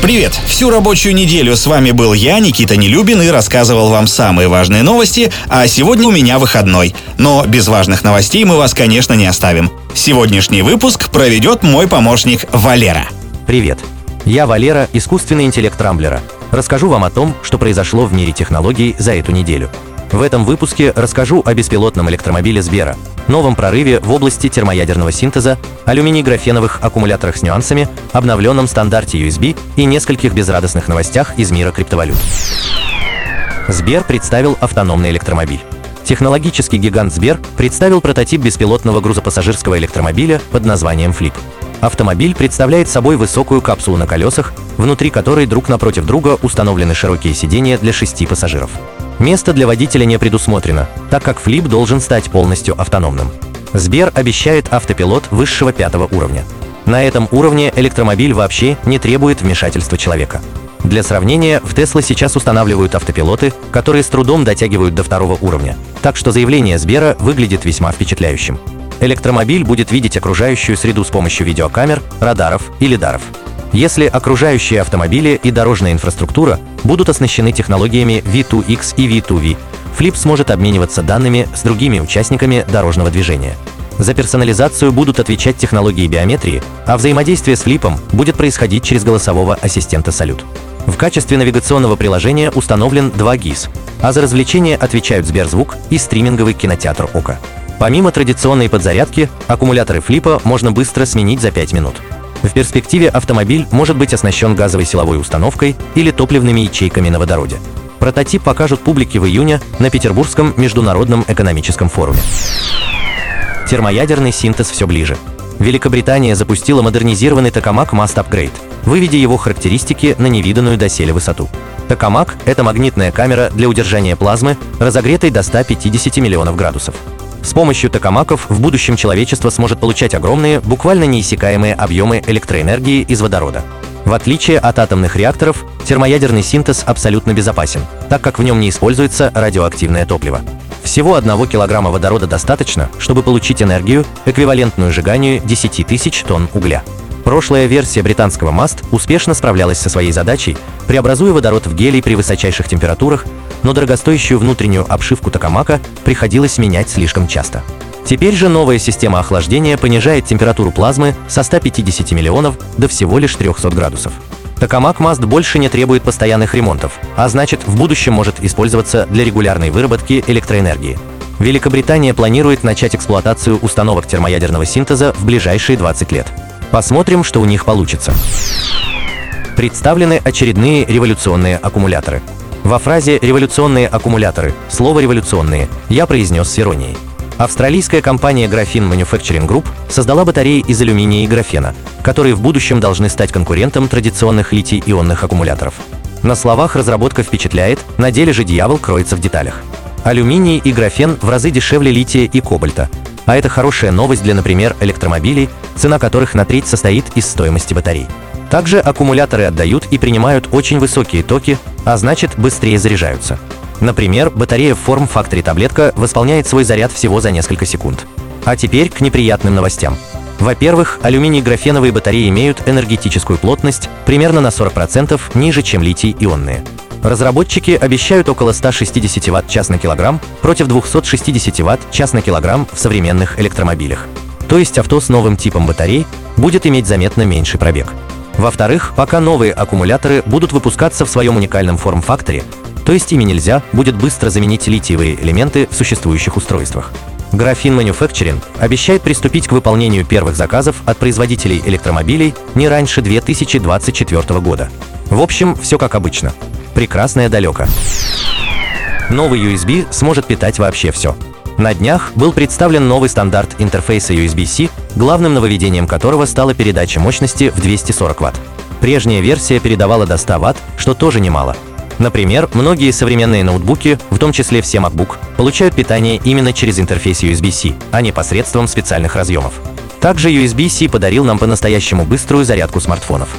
Привет! Всю рабочую неделю с вами был я, Никита Нелюбин, и рассказывал вам самые важные новости, а сегодня у меня выходной. Но без важных новостей мы вас, конечно, не оставим. Сегодняшний выпуск проведет мой помощник Валера. Привет! Я Валера, искусственный интеллект Рамблера. Расскажу вам о том, что произошло в мире технологий за эту неделю. В этом выпуске расскажу о беспилотном электромобиле Сбера, новом прорыве в области термоядерного синтеза, алюминий-графеновых аккумуляторах с нюансами, обновленном стандарте USB и нескольких безрадостных новостях из мира криптовалют. Сбер представил автономный электромобиль. Технологический гигант Сбер представил прототип беспилотного грузопассажирского электромобиля под названием Flip. Автомобиль представляет собой высокую капсулу на колесах, внутри которой друг напротив друга установлены широкие сиденья для шести пассажиров. Место для водителя не предусмотрено, так как флип должен стать полностью автономным. Сбер обещает автопилот высшего пятого уровня. На этом уровне электромобиль вообще не требует вмешательства человека. Для сравнения, в Тесла сейчас устанавливают автопилоты, которые с трудом дотягивают до второго уровня, так что заявление Сбера выглядит весьма впечатляющим. Электромобиль будет видеть окружающую среду с помощью видеокамер, радаров и лидаров. Если окружающие автомобили и дорожная инфраструктура будут оснащены технологиями V2X и V2V, Flip сможет обмениваться данными с другими участниками дорожного движения. За персонализацию будут отвечать технологии биометрии, а взаимодействие с Флипом будет происходить через голосового ассистента Салют. В качестве навигационного приложения установлен 2 GIS, а за развлечения отвечают Сберзвук и стриминговый кинотеатр ОКО. Помимо традиционной подзарядки, аккумуляторы Флипа можно быстро сменить за 5 минут. В перспективе автомобиль может быть оснащен газовой силовой установкой или топливными ячейками на водороде. Прототип покажут публике в июне на Петербургском международном экономическом форуме. Термоядерный синтез все ближе. Великобритания запустила модернизированный Токамак Mast Upgrade, выведя его характеристики на невиданную доселе высоту. Токамак – это магнитная камера для удержания плазмы, разогретой до 150 миллионов градусов. С помощью токамаков в будущем человечество сможет получать огромные, буквально неиссякаемые объемы электроэнергии из водорода. В отличие от атомных реакторов, термоядерный синтез абсолютно безопасен, так как в нем не используется радиоактивное топливо. Всего одного килограмма водорода достаточно, чтобы получить энергию, эквивалентную сжиганию 10 тысяч тонн угля. Прошлая версия британского МАСТ успешно справлялась со своей задачей, преобразуя водород в гелий при высочайших температурах но дорогостоящую внутреннюю обшивку токамака приходилось менять слишком часто. Теперь же новая система охлаждения понижает температуру плазмы со 150 миллионов до всего лишь 300 градусов. Токамак Маст больше не требует постоянных ремонтов, а значит в будущем может использоваться для регулярной выработки электроэнергии. Великобритания планирует начать эксплуатацию установок термоядерного синтеза в ближайшие 20 лет. Посмотрим, что у них получится. Представлены очередные революционные аккумуляторы. Во фразе «революционные аккумуляторы» слово «революционные» я произнес с иронией. Австралийская компания Graphene Manufacturing Group создала батареи из алюминия и графена, которые в будущем должны стать конкурентом традиционных литий-ионных аккумуляторов. На словах разработка впечатляет, на деле же дьявол кроется в деталях. Алюминий и графен в разы дешевле лития и кобальта, а это хорошая новость для, например, электромобилей, цена которых на треть состоит из стоимости батарей. Также аккумуляторы отдают и принимают очень высокие токи, а значит быстрее заряжаются. Например, батарея в форм Factory таблетка восполняет свой заряд всего за несколько секунд. А теперь к неприятным новостям. Во-первых, алюминий-графеновые батареи имеют энергетическую плотность примерно на 40% ниже, чем литий-ионные. Разработчики обещают около 160 Вт-час на килограмм против 260 Вт-час на килограмм в современных электромобилях. То есть авто с новым типом батарей будет иметь заметно меньший пробег. Во-вторых, пока новые аккумуляторы будут выпускаться в своем уникальном форм-факторе, то есть ими нельзя будет быстро заменить литиевые элементы в существующих устройствах. Графин Manufacturing обещает приступить к выполнению первых заказов от производителей электромобилей не раньше 2024 года. В общем, все как обычно. Прекрасное далеко. Новый USB сможет питать вообще все. На днях был представлен новый стандарт интерфейса USB-C, главным нововведением которого стала передача мощности в 240 Вт. Прежняя версия передавала до 100 Вт, что тоже немало. Например, многие современные ноутбуки, в том числе все MacBook, получают питание именно через интерфейс USB-C, а не посредством специальных разъемов. Также USB-C подарил нам по-настоящему быструю зарядку смартфонов.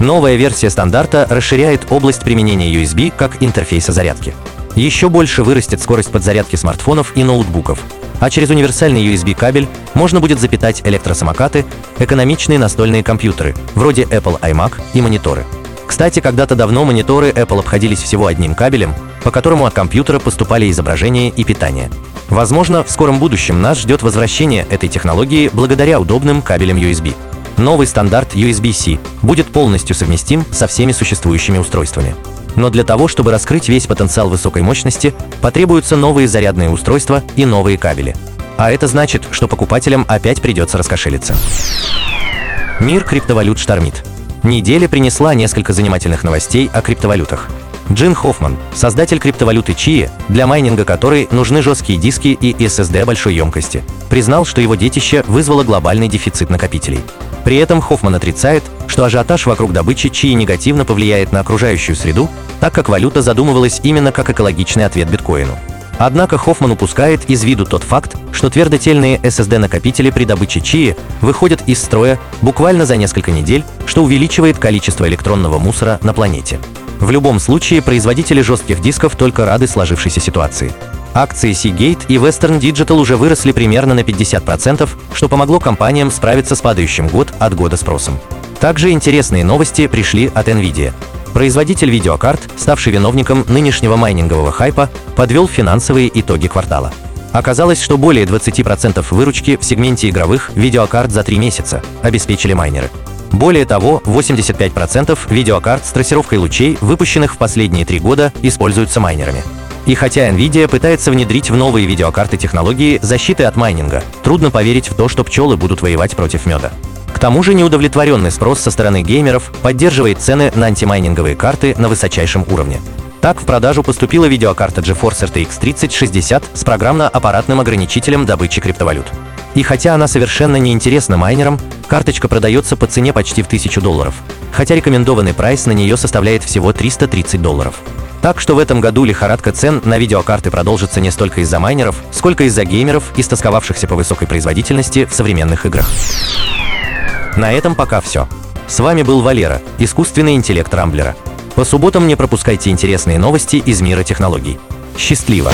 Новая версия стандарта расширяет область применения USB как интерфейса зарядки. Еще больше вырастет скорость подзарядки смартфонов и ноутбуков, а через универсальный USB-кабель можно будет запитать электросамокаты, экономичные настольные компьютеры, вроде Apple iMac и мониторы. Кстати, когда-то давно мониторы Apple обходились всего одним кабелем, по которому от компьютера поступали изображения и питание. Возможно, в скором будущем нас ждет возвращение этой технологии благодаря удобным кабелям USB. Новый стандарт USB-C будет полностью совместим со всеми существующими устройствами. Но для того, чтобы раскрыть весь потенциал высокой мощности, потребуются новые зарядные устройства и новые кабели. А это значит, что покупателям опять придется раскошелиться. Мир криптовалют штормит. Неделя принесла несколько занимательных новостей о криптовалютах. Джин Хоффман, создатель криптовалюты Чии, для майнинга которой нужны жесткие диски и SSD большой емкости, признал, что его детище вызвало глобальный дефицит накопителей. При этом Хоффман отрицает, что ажиотаж вокруг добычи Чии негативно повлияет на окружающую среду, так как валюта задумывалась именно как экологичный ответ биткоину. Однако Хоффман упускает из виду тот факт, что твердотельные SSD-накопители при добыче чии выходят из строя буквально за несколько недель, что увеличивает количество электронного мусора на планете. В любом случае, производители жестких дисков только рады сложившейся ситуации. Акции Seagate и Western Digital уже выросли примерно на 50%, что помогло компаниям справиться с падающим год от года спросом. Также интересные новости пришли от NVIDIA. Производитель видеокарт, ставший виновником нынешнего майнингового хайпа, подвел финансовые итоги квартала. Оказалось, что более 20% выручки в сегменте игровых видеокарт за три месяца обеспечили майнеры. Более того, 85% видеокарт с трассировкой лучей, выпущенных в последние три года, используются майнерами. И хотя Nvidia пытается внедрить в новые видеокарты технологии защиты от майнинга, трудно поверить в то, что пчелы будут воевать против меда. К тому же неудовлетворенный спрос со стороны геймеров поддерживает цены на антимайнинговые карты на высочайшем уровне. Так в продажу поступила видеокарта GeForce RTX 3060 с программно-аппаратным ограничителем добычи криптовалют. И хотя она совершенно не интересна майнерам, карточка продается по цене почти в 1000 долларов, хотя рекомендованный прайс на нее составляет всего 330 долларов. Так что в этом году лихорадка цен на видеокарты продолжится не столько из-за майнеров, сколько из-за геймеров, истосковавшихся по высокой производительности в современных играх. На этом пока все. С вами был Валера, искусственный интеллект Рамблера. По субботам не пропускайте интересные новости из мира технологий. Счастливо!